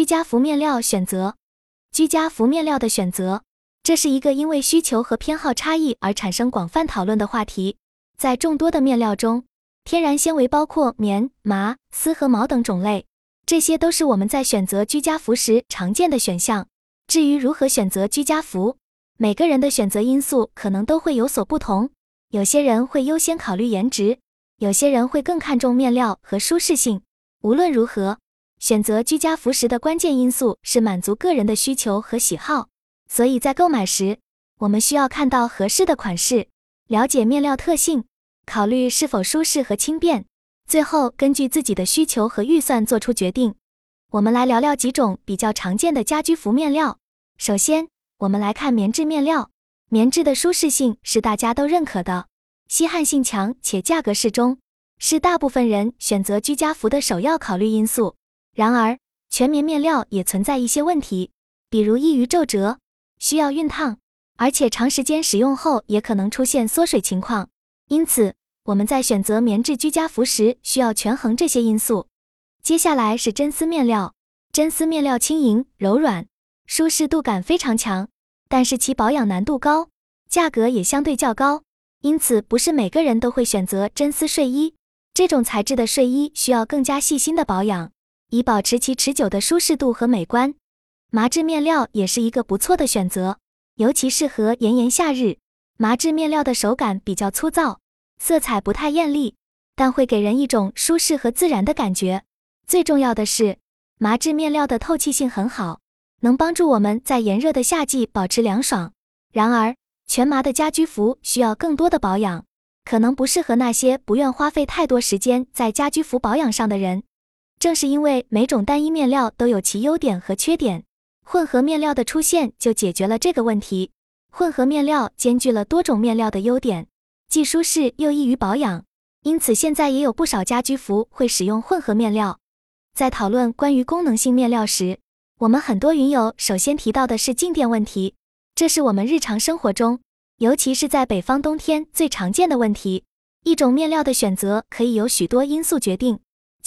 居家服面料选择，居家服面料的选择，这是一个因为需求和偏好差异而产生广泛讨论的话题。在众多的面料中，天然纤维包括棉、麻、丝和毛等种类，这些都是我们在选择居家服时常见的选项。至于如何选择居家服，每个人的选择因素可能都会有所不同。有些人会优先考虑颜值，有些人会更看重面料和舒适性。无论如何，选择居家服时的关键因素是满足个人的需求和喜好。所以在购买时，我们需要看到合适的款式，了解面料特性，考虑是否舒适和轻便，最后根据自己的需求和预算做出决定。我们来聊聊几种比较常见的家居服面料。首先，我们来看棉质面料。棉质的舒适性是大家都认可的，吸汗性强且价格适中，是大部分人选择居家服的首要考虑因素。然而，全棉面料也存在一些问题，比如易于皱褶，需要熨烫，而且长时间使用后也可能出现缩水情况。因此，我们在选择棉质居家服时需要权衡这些因素。接下来是真丝面料，真丝面料轻盈柔软，舒适度感非常强。但是其保养难度高，价格也相对较高，因此不是每个人都会选择真丝睡衣。这种材质的睡衣需要更加细心的保养，以保持其持久的舒适度和美观。麻质面料也是一个不错的选择，尤其适合炎炎夏日。麻质面料的手感比较粗糙，色彩不太艳丽，但会给人一种舒适和自然的感觉。最重要的是，麻质面料的透气性很好。能帮助我们在炎热的夏季保持凉爽。然而，全麻的家居服需要更多的保养，可能不适合那些不愿花费太多时间在家居服保养上的人。正是因为每种单一面料都有其优点和缺点，混合面料的出现就解决了这个问题。混合面料兼具了多种面料的优点，既舒适又易于保养，因此现在也有不少家居服会使用混合面料。在讨论关于功能性面料时，我们很多云友首先提到的是静电问题，这是我们日常生活中，尤其是在北方冬天最常见的问题。一种面料的选择可以由许多因素决定，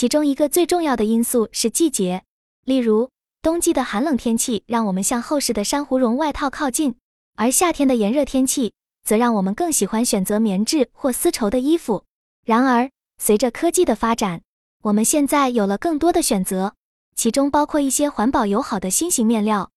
其中一个最重要的因素是季节。例如，冬季的寒冷天气让我们向厚实的珊瑚绒外套靠近，而夏天的炎热天气则让我们更喜欢选择棉质或丝绸的衣服。然而，随着科技的发展，我们现在有了更多的选择。其中包括一些环保友好的新型面料。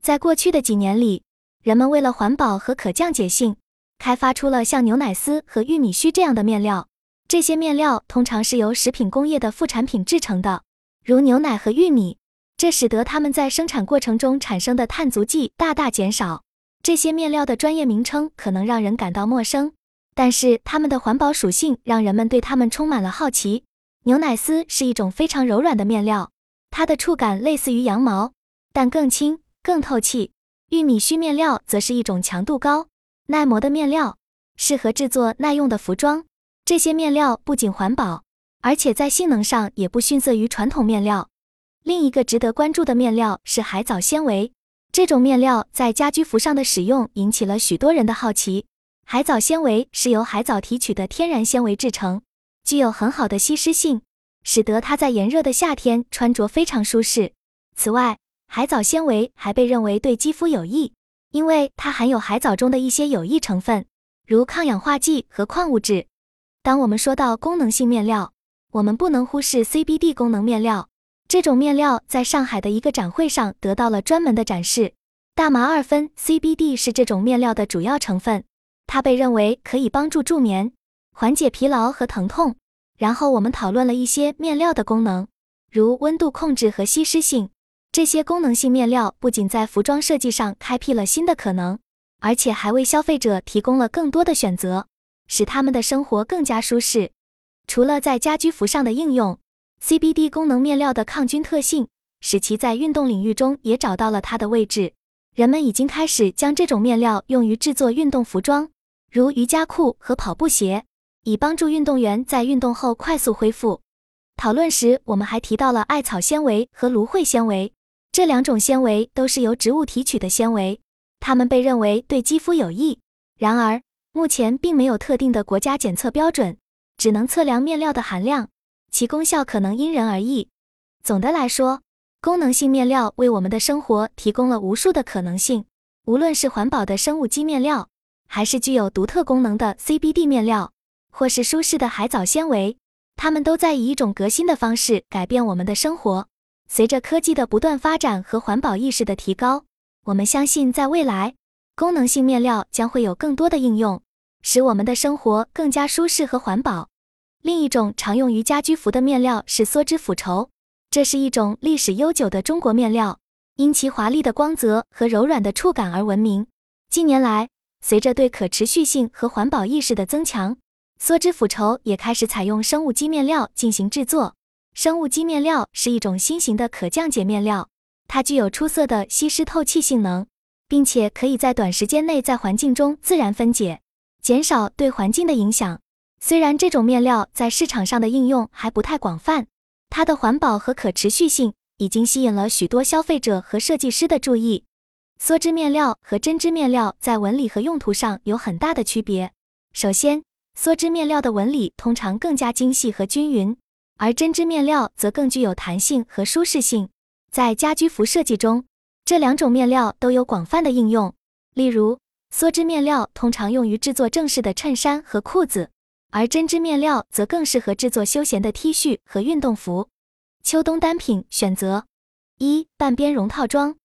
在过去的几年里，人们为了环保和可降解性，开发出了像牛奶丝和玉米须这样的面料。这些面料通常是由食品工业的副产品制成的，如牛奶和玉米，这使得它们在生产过程中产生的碳足迹大大减少。这些面料的专业名称可能让人感到陌生，但是它们的环保属性让人们对它们充满了好奇。牛奶丝是一种非常柔软的面料。它的触感类似于羊毛，但更轻、更透气。玉米须面料则是一种强度高、耐磨的面料，适合制作耐用的服装。这些面料不仅环保，而且在性能上也不逊色于传统面料。另一个值得关注的面料是海藻纤维，这种面料在家居服上的使用引起了许多人的好奇。海藻纤维是由海藻提取的天然纤维制成，具有很好的吸湿性。使得它在炎热的夏天穿着非常舒适。此外，海藻纤维还被认为对肌肤有益，因为它含有海藻中的一些有益成分，如抗氧化剂和矿物质。当我们说到功能性面料，我们不能忽视 CBD 功能面料。这种面料在上海的一个展会上得到了专门的展示。大麻二酚 CBD 是这种面料的主要成分，它被认为可以帮助助眠、缓解疲劳和疼痛。然后我们讨论了一些面料的功能，如温度控制和吸湿性。这些功能性面料不仅在服装设计上开辟了新的可能，而且还为消费者提供了更多的选择，使他们的生活更加舒适。除了在家居服上的应用，CBD 功能面料的抗菌特性使其在运动领域中也找到了它的位置。人们已经开始将这种面料用于制作运动服装，如瑜伽裤和跑步鞋。以帮助运动员在运动后快速恢复。讨论时，我们还提到了艾草纤维和芦荟纤维，这两种纤维都是由植物提取的纤维，它们被认为对肌肤有益。然而，目前并没有特定的国家检测标准，只能测量面料的含量，其功效可能因人而异。总的来说，功能性面料为我们的生活提供了无数的可能性，无论是环保的生物基面料，还是具有独特功能的 CBD 面料，或是舒适的海藻纤维，它们都在以一种革新的方式改变我们的生活。随着科技的不断发展和环保意识的提高，我们相信在未来，功能性面料将会有更多的应用，使我们的生活更加舒适和环保。另一种常用于家居服的面料是梭织府绸。这是一种历史悠久的中国面料，因其华丽的光泽和柔软的触感而闻名。近年来，随着对可持续性和环保意识的增强，梭织府绸也开始采用生物基面料进行制作。生物基面料是一种新型的可降解面料，它具有出色的吸湿透气性能，并且可以在短时间内在环境中自然分解，减少对环境的影响。虽然这种面料在市场上的应用还不太广泛。它的环保和可持续性已经吸引了许多消费者和设计师的注意。梭织面料和针织面料在纹理和用途上有很大的区别。首先，梭织面料的纹理通常更加精细和均匀，而针织面料则更具有弹性和舒适性。在家居服设计中，这两种面料都有广泛的应用。例如，梭织面料通常用于制作正式的衬衫和裤子。而针织面料则更适合制作休闲的 T 恤和运动服。秋冬单品选择一半边绒套装。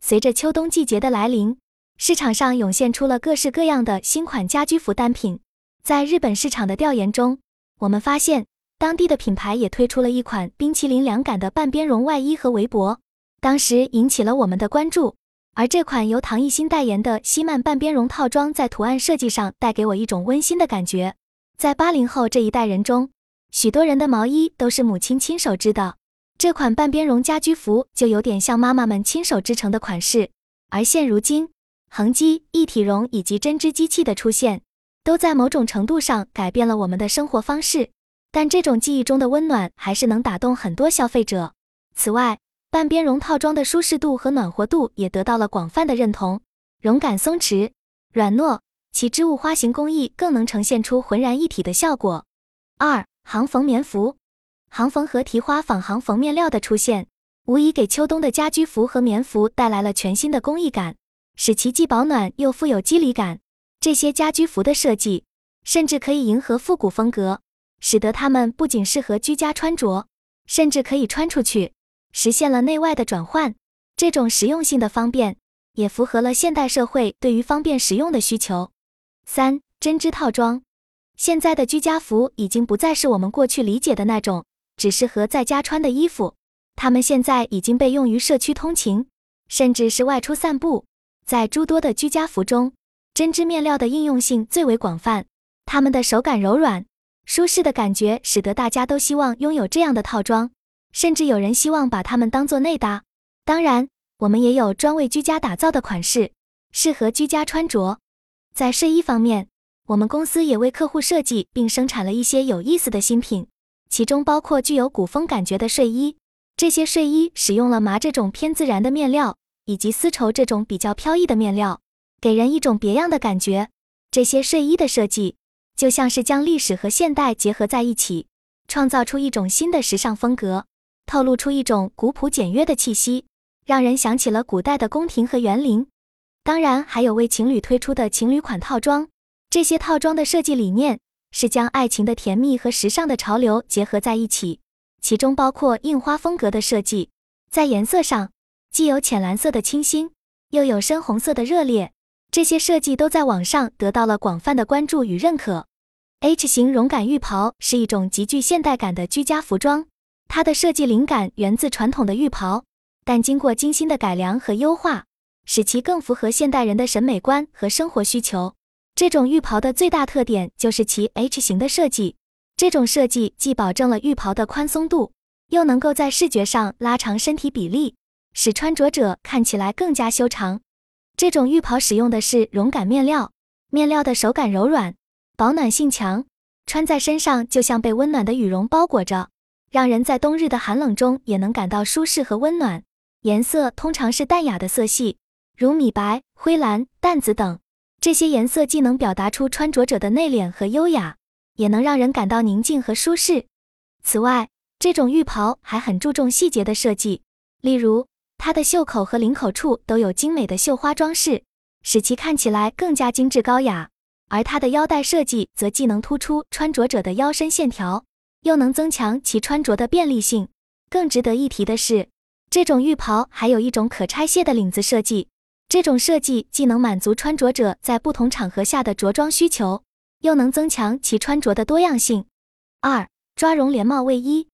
随着秋冬季节的来临，市场上涌现出了各式各样的新款家居服单品。在日本市场的调研中，我们发现当地的品牌也推出了一款冰淇淋凉感的半边绒外衣和围脖，当时引起了我们的关注。而这款由唐艺昕代言的希曼半边绒套装，在图案设计上带给我一种温馨的感觉。在八零后这一代人中，许多人的毛衣都是母亲亲手织的。这款半边绒家居服就有点像妈妈们亲手织成的款式。而现如今，横机、一体绒以及针织机器的出现，都在某种程度上改变了我们的生活方式。但这种记忆中的温暖还是能打动很多消费者。此外，半边绒套装的舒适度和暖和度也得到了广泛的认同，绒感松弛、软糯。其织物花型工艺更能呈现出浑然一体的效果。二、行缝棉服，行缝和提花仿行缝面料的出现，无疑给秋冬的家居服和棉服带来了全新的工艺感，使其既保暖又富有肌理感。这些家居服的设计，甚至可以迎合复古风格，使得它们不仅适合居家穿着，甚至可以穿出去，实现了内外的转换。这种实用性的方便，也符合了现代社会对于方便实用的需求。三针织套装，现在的居家服已经不再是我们过去理解的那种只适合在家穿的衣服，它们现在已经被用于社区通勤，甚至是外出散步。在诸多的居家服中，针织面料的应用性最为广泛，它们的手感柔软、舒适的感觉，使得大家都希望拥有这样的套装，甚至有人希望把它们当做内搭。当然，我们也有专为居家打造的款式，适合居家穿着。在睡衣方面，我们公司也为客户设计并生产了一些有意思的新品，其中包括具有古风感觉的睡衣。这些睡衣使用了麻这种偏自然的面料，以及丝绸这种比较飘逸的面料，给人一种别样的感觉。这些睡衣的设计就像是将历史和现代结合在一起，创造出一种新的时尚风格，透露出一种古朴简约的气息，让人想起了古代的宫廷和园林。当然，还有为情侣推出的情侣款套装。这些套装的设计理念是将爱情的甜蜜和时尚的潮流结合在一起，其中包括印花风格的设计。在颜色上，既有浅蓝色的清新，又有深红色的热烈。这些设计都在网上得到了广泛的关注与认可。H 型绒感浴袍是一种极具现代感的居家服装，它的设计灵感源自传统的浴袍，但经过精心的改良和优化。使其更符合现代人的审美观和生活需求。这种浴袍的最大特点就是其 H 型的设计。这种设计既保证了浴袍的宽松度，又能够在视觉上拉长身体比例，使穿着者看起来更加修长。这种浴袍使用的是绒感面料，面料的手感柔软，保暖性强，穿在身上就像被温暖的羽绒包裹着，让人在冬日的寒冷中也能感到舒适和温暖。颜色通常是淡雅的色系。如米白、灰蓝、淡紫等，这些颜色既能表达出穿着者的内敛和优雅，也能让人感到宁静和舒适。此外，这种浴袍还很注重细节的设计，例如，它的袖口和领口处都有精美的绣花装饰，使其看起来更加精致高雅。而它的腰带设计则既能突出穿着者的腰身线条，又能增强其穿着的便利性。更值得一提的是，这种浴袍还有一种可拆卸的领子设计。这种设计既能满足穿着者在不同场合下的着装需求，又能增强其穿着的多样性。二、抓绒连帽卫衣。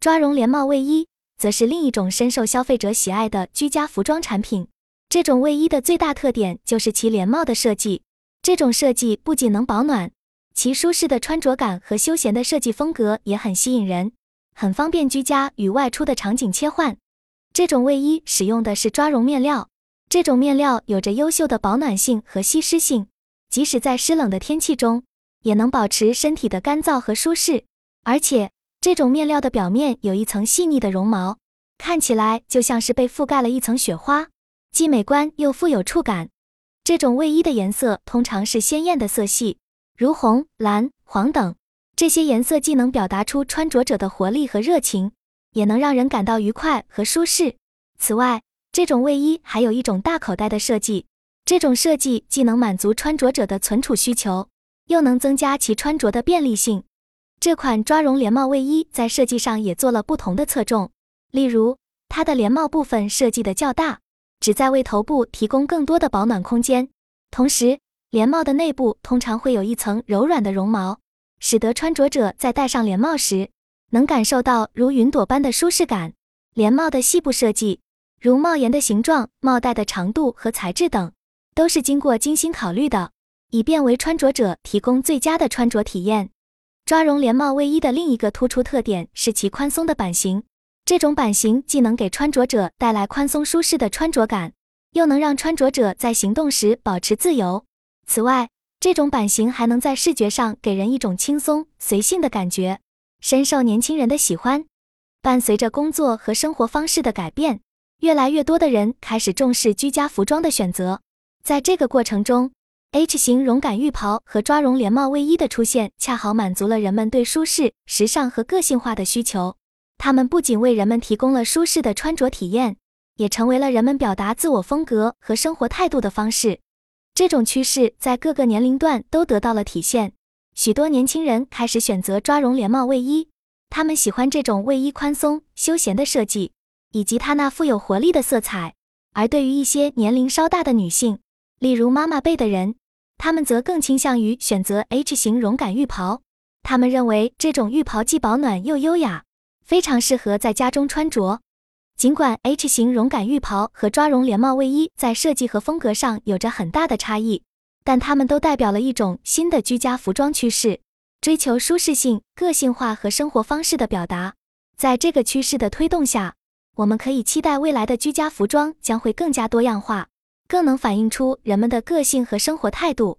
抓绒连帽卫衣则是另一种深受消费者喜爱的居家服装产品。这种卫衣的最大特点就是其连帽的设计。这种设计不仅能保暖，其舒适的穿着感和休闲的设计风格也很吸引人，很方便居家与外出的场景切换。这种卫衣使用的是抓绒面料。这种面料有着优秀的保暖性和吸湿性，即使在湿冷的天气中，也能保持身体的干燥和舒适。而且，这种面料的表面有一层细腻的绒毛，看起来就像是被覆盖了一层雪花，既美观又富有触感。这种卫衣的颜色通常是鲜艳的色系，如红、蓝、黄等。这些颜色既能表达出穿着者的活力和热情，也能让人感到愉快和舒适。此外，这种卫衣还有一种大口袋的设计，这种设计既能满足穿着者的存储需求，又能增加其穿着的便利性。这款抓绒连帽卫衣在设计上也做了不同的侧重，例如它的连帽部分设计的较大，旨在为头部提供更多的保暖空间。同时，连帽的内部通常会有一层柔软的绒毛，使得穿着者在戴上连帽时能感受到如云朵般的舒适感。连帽的细部设计。如帽檐的形状、帽带的长度和材质等，都是经过精心考虑的，以便为穿着者提供最佳的穿着体验。抓绒连帽卫衣的另一个突出特点是其宽松的版型，这种版型既能给穿着者带来宽松舒适的穿着感，又能让穿着者在行动时保持自由。此外，这种版型还能在视觉上给人一种轻松随性的感觉，深受年轻人的喜欢。伴随着工作和生活方式的改变。越来越多的人开始重视居家服装的选择，在这个过程中，H 型绒感浴袍和抓绒连帽卫衣的出现，恰好满足了人们对舒适、时尚和个性化的需求。它们不仅为人们提供了舒适的穿着体验，也成为了人们表达自我风格和生活态度的方式。这种趋势在各个年龄段都得到了体现，许多年轻人开始选择抓绒连帽卫衣，他们喜欢这种卫衣宽松、休闲的设计。以及它那富有活力的色彩，而对于一些年龄稍大的女性，例如妈妈辈的人，她们则更倾向于选择 H 型绒感浴袍。她们认为这种浴袍既保暖又优雅，非常适合在家中穿着。尽管 H 型绒感浴袍和抓绒连帽卫衣在设计和风格上有着很大的差异，但它们都代表了一种新的居家服装趋势，追求舒适性、个性化和生活方式的表达。在这个趋势的推动下，我们可以期待未来的居家服装将会更加多样化，更能反映出人们的个性和生活态度。